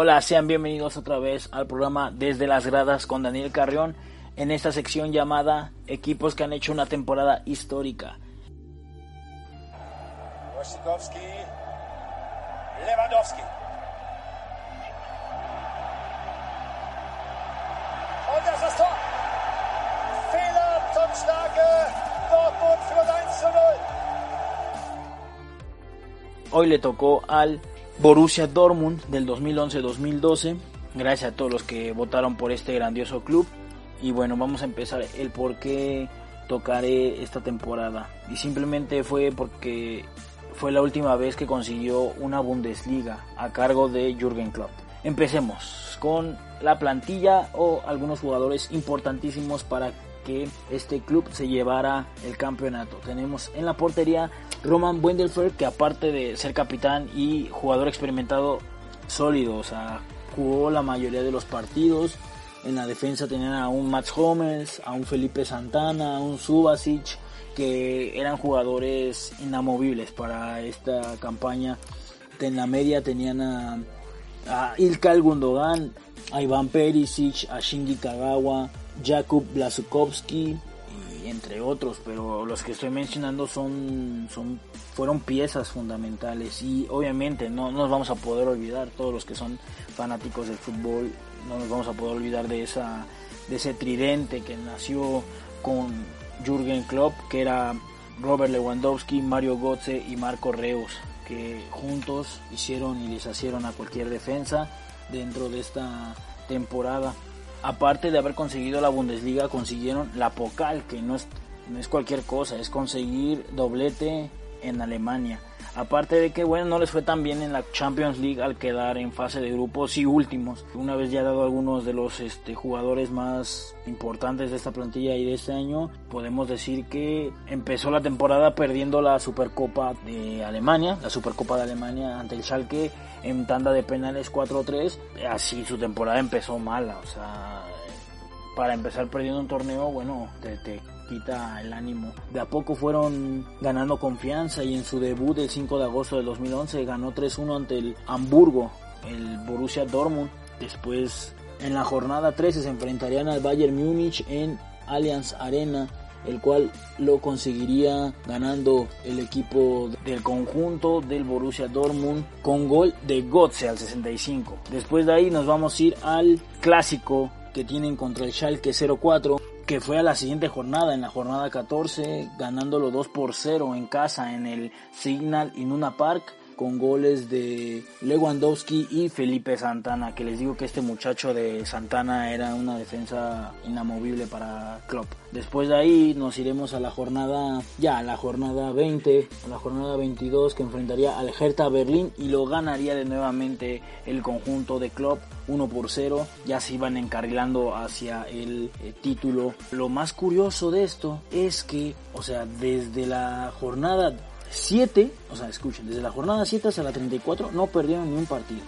Hola, sean bienvenidos otra vez al programa Desde las Gradas con Daniel Carrión en esta sección llamada Equipos que han hecho una temporada histórica. Wojciechowski, Lewandowski. Und das ist das Tor. Fehler, Topstarke, Dortmund führt 1 zu 0. Hoy le tocó al Borussia Dortmund del 2011-2012. Gracias a todos los que votaron por este grandioso club. Y bueno, vamos a empezar el por qué tocaré esta temporada. Y simplemente fue porque fue la última vez que consiguió una Bundesliga a cargo de Jürgen Klopp. Empecemos con la plantilla o algunos jugadores importantísimos para que este club se llevara el campeonato. Tenemos en la portería Roman Wendelfer, que aparte de ser capitán y jugador experimentado sólido, o sea, jugó la mayoría de los partidos. En la defensa tenían a un Max Hummels, a un Felipe Santana, a un Subasic, que eran jugadores inamovibles para esta campaña. En la media tenían a, a Ilkay Gundogan, a Iván Perisic, a Shinji Kagawa, Jakub Blasukowski y entre otros, pero los que estoy mencionando son, son fueron piezas fundamentales y obviamente no, no nos vamos a poder olvidar todos los que son fanáticos del fútbol, no nos vamos a poder olvidar de esa de ese tridente que nació con Jürgen Klopp, que era Robert Lewandowski, Mario Götze y Marco Reus, que juntos hicieron y deshacieron a cualquier defensa dentro de esta temporada. Aparte de haber conseguido la Bundesliga, consiguieron la Pokal, que no es, no es cualquier cosa, es conseguir doblete en Alemania. Aparte de que, bueno, no les fue tan bien en la Champions League al quedar en fase de grupos y últimos. Una vez ya dado algunos de los este, jugadores más importantes de esta plantilla y de este año, podemos decir que empezó la temporada perdiendo la Supercopa de Alemania, la Supercopa de Alemania ante el Schalke en tanda de penales 4-3. Así su temporada empezó mala, o sea, para empezar perdiendo un torneo, bueno, te, quita el ánimo. De a poco fueron ganando confianza y en su debut el 5 de agosto del 2011 ganó 3-1 ante el Hamburgo, el Borussia Dortmund. Después en la jornada 13 se enfrentarían al Bayern Múnich en Allianz Arena el cual lo conseguiría ganando el equipo del conjunto del Borussia Dortmund con gol de Götze al 65. Después de ahí nos vamos a ir al clásico que tienen contra el Schalke 04 que fue a la siguiente jornada, en la jornada 14, ganándolo 2 por 0 en casa en el Signal Inuna Park con goles de Lewandowski y Felipe Santana, que les digo que este muchacho de Santana era una defensa inamovible para Klopp. Después de ahí nos iremos a la jornada, ya a la jornada 20, a la jornada 22 que enfrentaría al Hertha Berlín y lo ganaría de nuevamente el conjunto de Klopp 1 por 0, ya se iban encarrilando hacia el eh, título. Lo más curioso de esto es que, o sea, desde la jornada 7, o sea, escuchen, desde la jornada 7 hasta la 34 no perdieron ni un partido.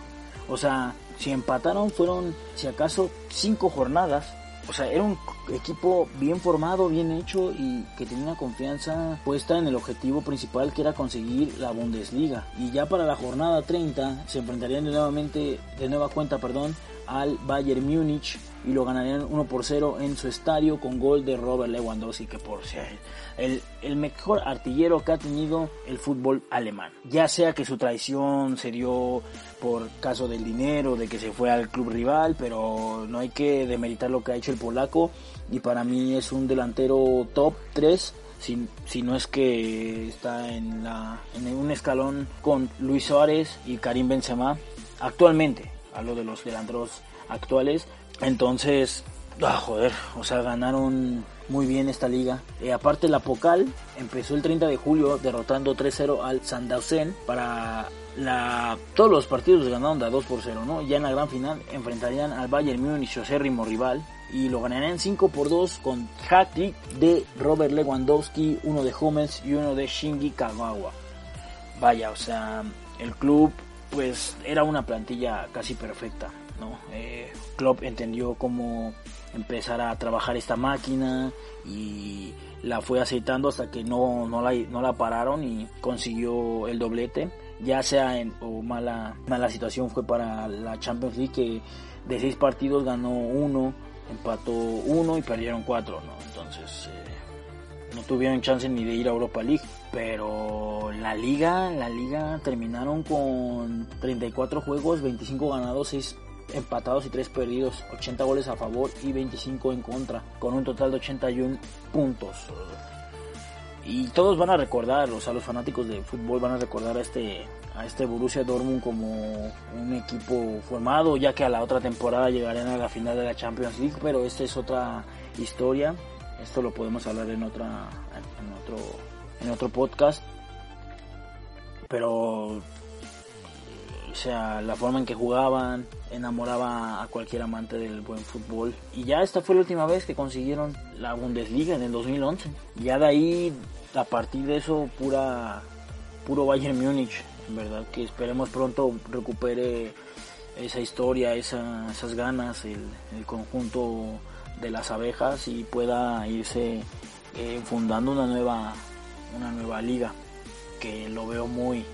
O sea, si empataron fueron, si acaso, 5 jornadas. O sea, era un equipo bien formado, bien hecho y que tenía una confianza puesta en el objetivo principal que era conseguir la Bundesliga. Y ya para la jornada 30 se enfrentarían de nuevamente, de nueva cuenta, perdón, al Bayern Múnich y lo ganarían 1 por 0 en su estadio con gol de Robert Lewandowski, que por ser el, el mejor artillero que ha tenido el fútbol alemán. Ya sea que su traición se dio por caso del dinero, de que se fue al club rival, pero no hay que demeritar lo que ha hecho el polaco y para mí es un delantero top 3 si, si, no es que está en, la, en un escalón con Luis Suárez y Karim Benzema actualmente, hablo de los delanteros actuales, entonces, ah, joder, o sea, ganaron muy bien esta liga. Eh, aparte la Pocal empezó el 30 de julio derrotando 3-0 al Sandhausen para la todos los partidos ganaron de 2 por 0, ¿no? Ya en la gran final enfrentarían al Bayern Múnich, su acérrimo rival, y lo ganarían 5 por 2 con hat de Robert Lewandowski, uno de Hummels y uno de Shinji Kagawa. Vaya, o sea, el club pues era una plantilla casi perfecta, ¿no? Eh, Klopp entendió cómo empezar a trabajar esta máquina y la fue aceitando hasta que no, no, la, no la pararon y consiguió el doblete. Ya sea en o mala, mala situación fue para la Champions League que de seis partidos ganó uno, empató uno y perdieron cuatro, ¿no? Entonces eh, no tuvieron chance ni de ir a Europa League. Pero la liga, la liga terminaron con 34 juegos, 25 ganados, 6 empatados y 3 perdidos, 80 goles a favor y 25 en contra, con un total de 81 puntos. Y todos van a recordar, o sea, los fanáticos de fútbol van a recordar a este a este Borussia Dortmund como un equipo formado, ya que a la otra temporada llegarán a la final de la Champions League, pero esta es otra historia. Esto lo podemos hablar en otra en otro en otro podcast. Pero sea, la forma en que jugaban enamoraba a cualquier amante del buen fútbol. Y ya esta fue la última vez que consiguieron la Bundesliga en el 2011. Ya de ahí, a partir de eso, pura puro Bayern Múnich, en verdad que esperemos pronto recupere esa historia, esas ganas, el, conjunto de las abejas y pueda irse eh, fundando una nueva una nueva liga que lo veo muy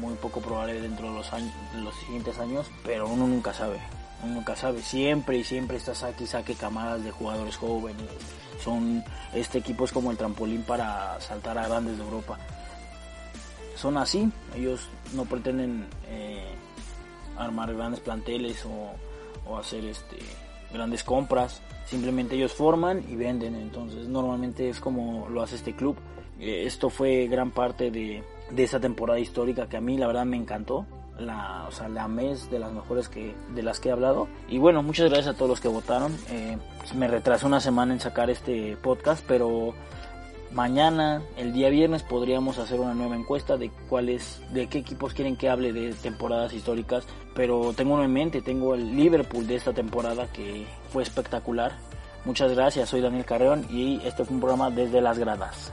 muy poco probable dentro de los años, de los siguientes años, pero uno nunca sabe, uno nunca sabe, siempre y siempre está saque saque camadas de jugadores jóvenes, son este equipo es como el trampolín para saltar a grandes de Europa. Son así, ellos no pretenden eh, armar grandes planteles o, o hacer este grandes compras, simplemente ellos forman y venden, entonces normalmente es como lo hace este club. Eh, esto fue gran parte de, de esa temporada histórica que a mí la verdad me encantó. La, o sea, la mes de las mejores que de las que he hablado y bueno muchas gracias a todos los que votaron eh, me retrasé una semana en sacar este podcast pero mañana el día viernes podríamos hacer una nueva encuesta de cuáles de qué equipos quieren que hable de temporadas históricas pero tengo uno en mente tengo el Liverpool de esta temporada que fue espectacular. Muchas gracias soy Daniel Carreón y este fue un programa desde las gradas